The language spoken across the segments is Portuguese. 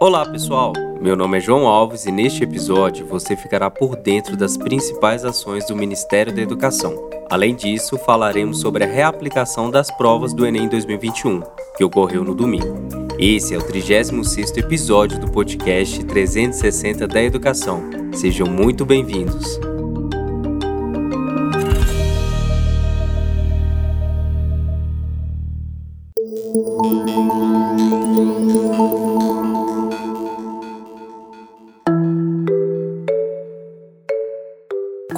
Olá pessoal, meu nome é João Alves e neste episódio você ficará por dentro das principais ações do Ministério da Educação. Além disso, falaremos sobre a reaplicação das provas do Enem 2021, que ocorreu no domingo. Esse é o 36º episódio do podcast 360 da Educação. Sejam muito bem-vindos.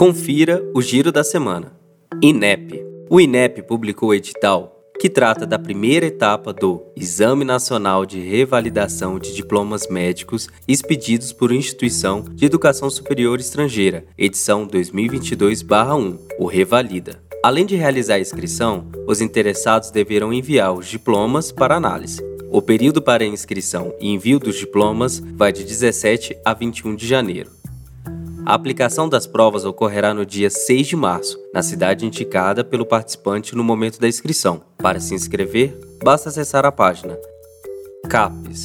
Confira o giro da semana. INEP. O INEP publicou o edital que trata da primeira etapa do Exame Nacional de Revalidação de Diplomas Médicos expedidos por instituição de educação superior estrangeira, edição 2022/1, o Revalida. Além de realizar a inscrição, os interessados deverão enviar os diplomas para análise. O período para inscrição e envio dos diplomas vai de 17 a 21 de janeiro. A aplicação das provas ocorrerá no dia 6 de março, na cidade indicada pelo participante no momento da inscrição. Para se inscrever, basta acessar a página CAPES.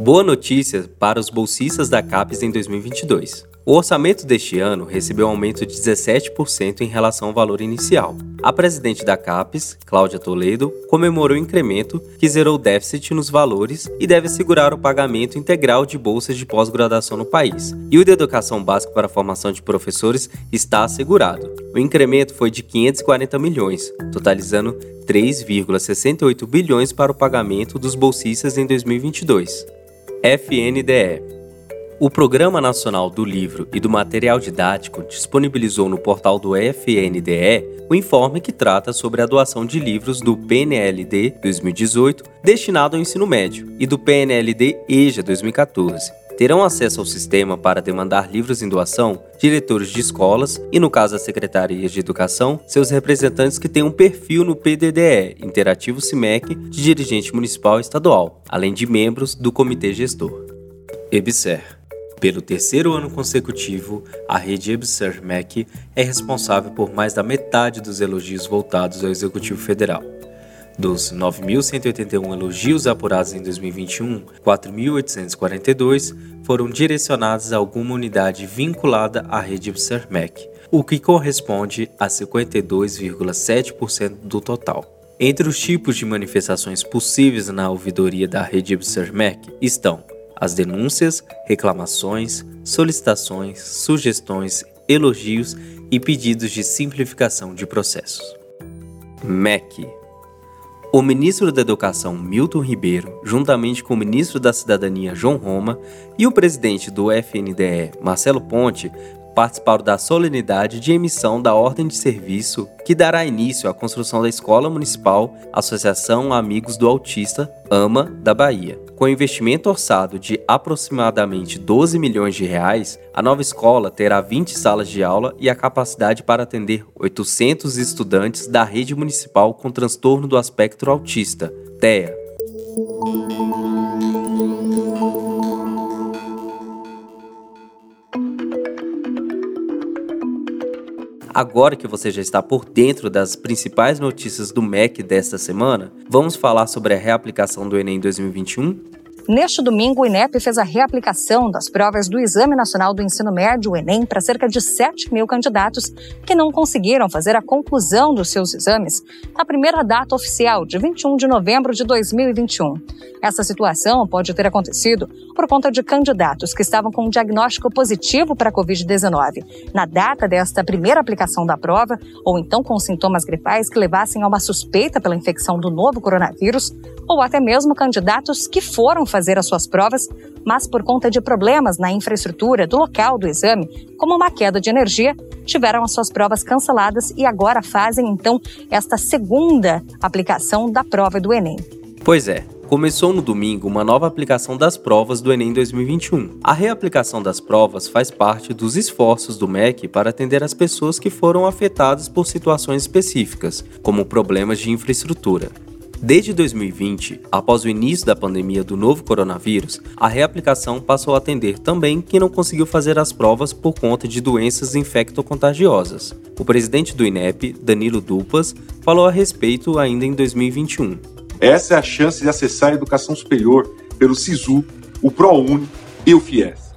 Boa notícia para os bolsistas da CAPES em 2022. O orçamento deste ano recebeu um aumento de 17% em relação ao valor inicial. A presidente da CAPES, Cláudia Toledo, comemorou o incremento que zerou o déficit nos valores e deve assegurar o pagamento integral de bolsas de pós-graduação no país. E o de educação básica para a formação de professores está assegurado. O incremento foi de 540 milhões, totalizando 3,68 bilhões para o pagamento dos bolsistas em 2022. FNDE o Programa Nacional do Livro e do Material Didático disponibilizou no portal do FNDE o informe que trata sobre a doação de livros do PNLD 2018 destinado ao ensino médio e do PNLD EJA 2014. Terão acesso ao sistema para demandar livros em doação diretores de escolas e, no caso das secretarias de educação, seus representantes que têm um perfil no PDDE, Interativo CIMEC, de dirigente municipal e estadual, além de membros do comitê gestor. EBSER pelo terceiro ano consecutivo, a rede EBSER-MEC é responsável por mais da metade dos elogios voltados ao Executivo Federal. Dos 9.181 elogios apurados em 2021, 4.842 foram direcionados a alguma unidade vinculada à rede EBSER-MEC, o que corresponde a 52,7% do total. Entre os tipos de manifestações possíveis na ouvidoria da rede EBSER-MEC estão as denúncias, reclamações, solicitações, sugestões, elogios e pedidos de simplificação de processos. MEC o ministro da Educação Milton Ribeiro, juntamente com o ministro da Cidadania João Roma e o presidente do FNDE Marcelo Ponte, participaram da solenidade de emissão da ordem de serviço que dará início à construção da Escola Municipal Associação Amigos do Autista, AMA, da Bahia. Com investimento orçado de aproximadamente 12 milhões de reais, a nova escola terá 20 salas de aula e a capacidade para atender 800 estudantes da rede municipal com transtorno do espectro autista, TEA. Agora que você já está por dentro das principais notícias do MEC desta semana, vamos falar sobre a reaplicação do Enem 2021? Neste domingo, o INEP fez a reaplicação das provas do Exame Nacional do Ensino Médio, o Enem, para cerca de 7 mil candidatos que não conseguiram fazer a conclusão dos seus exames na primeira data oficial, de 21 de novembro de 2021. Essa situação pode ter acontecido por conta de candidatos que estavam com um diagnóstico positivo para a Covid-19 na data desta primeira aplicação da prova, ou então com sintomas gripais que levassem a uma suspeita pela infecção do novo coronavírus, ou até mesmo candidatos que foram fazer as suas provas, mas por conta de problemas na infraestrutura do local do exame, como uma queda de energia, tiveram as suas provas canceladas e agora fazem então esta segunda aplicação da prova do Enem. Pois é, começou no domingo uma nova aplicação das provas do Enem 2021. A reaplicação das provas faz parte dos esforços do MEC para atender as pessoas que foram afetadas por situações específicas, como problemas de infraestrutura. Desde 2020, após o início da pandemia do novo coronavírus, a reaplicação passou a atender também quem não conseguiu fazer as provas por conta de doenças infectocontagiosas. O presidente do INEP, Danilo Dupas, falou a respeito ainda em 2021. Essa é a chance de acessar a educação superior pelo SISU, o ProUni e o FIES.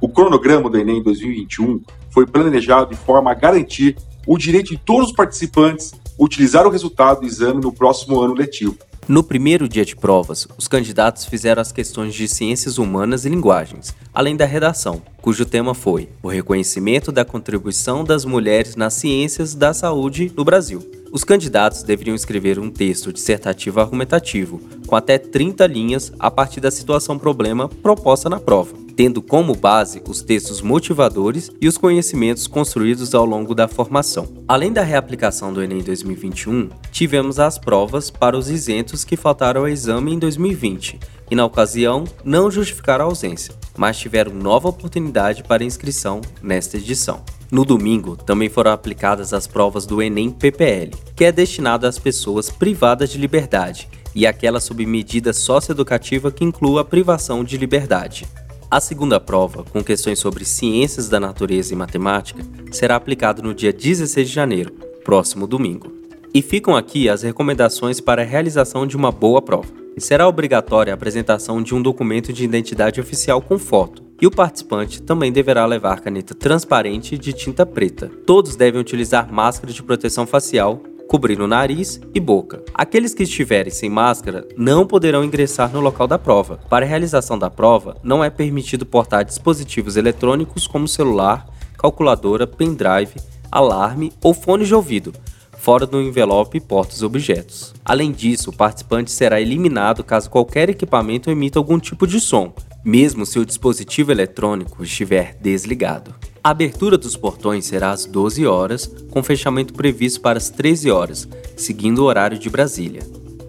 O cronograma do Enem 2021 foi planejado de forma a garantir o direito de todos os participantes utilizar o resultado do exame no próximo ano letivo. No primeiro dia de provas, os candidatos fizeram as questões de ciências humanas e linguagens, além da redação, cujo tema foi o reconhecimento da contribuição das mulheres nas ciências da saúde no Brasil. Os candidatos deveriam escrever um texto dissertativo argumentativo, com até 30 linhas a partir da situação problema proposta na prova, tendo como base os textos motivadores e os conhecimentos construídos ao longo da formação. Além da reaplicação do Enem 2021, tivemos as provas para os isentos que faltaram ao exame em 2020 e, na ocasião, não justificaram a ausência, mas tiveram nova oportunidade para inscrição nesta edição. No domingo, também foram aplicadas as provas do Enem PPL, que é destinado às pessoas privadas de liberdade, e aquela sob medida socioeducativa que inclua a privação de liberdade. A segunda prova, com questões sobre ciências da natureza e matemática, será aplicada no dia 16 de janeiro, próximo domingo. E ficam aqui as recomendações para a realização de uma boa prova. Será obrigatória a apresentação de um documento de identidade oficial com foto, e o participante também deverá levar caneta transparente de tinta preta. Todos devem utilizar máscara de proteção facial, cobrindo nariz e boca. Aqueles que estiverem sem máscara não poderão ingressar no local da prova. Para a realização da prova, não é permitido portar dispositivos eletrônicos como celular, calculadora, pendrive, alarme ou fone de ouvido, fora do envelope e objetos. Além disso, o participante será eliminado caso qualquer equipamento emita algum tipo de som, mesmo se o dispositivo eletrônico estiver desligado. A abertura dos portões será às 12 horas, com fechamento previsto para as 13 horas, seguindo o horário de Brasília.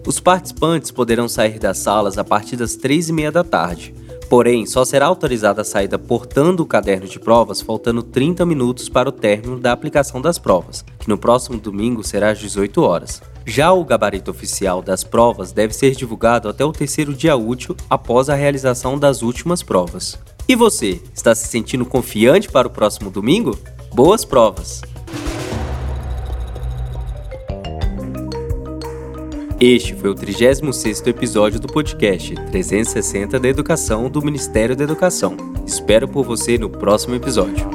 Os participantes poderão sair das salas a partir das 3 e meia da tarde, porém só será autorizada a saída portando o caderno de provas faltando 30 minutos para o término da aplicação das provas, que no próximo domingo será às 18 horas. Já o gabarito oficial das provas deve ser divulgado até o terceiro dia útil após a realização das últimas provas. E você, está se sentindo confiante para o próximo domingo? Boas provas! Este foi o 36º episódio do podcast 360 da Educação do Ministério da Educação. Espero por você no próximo episódio.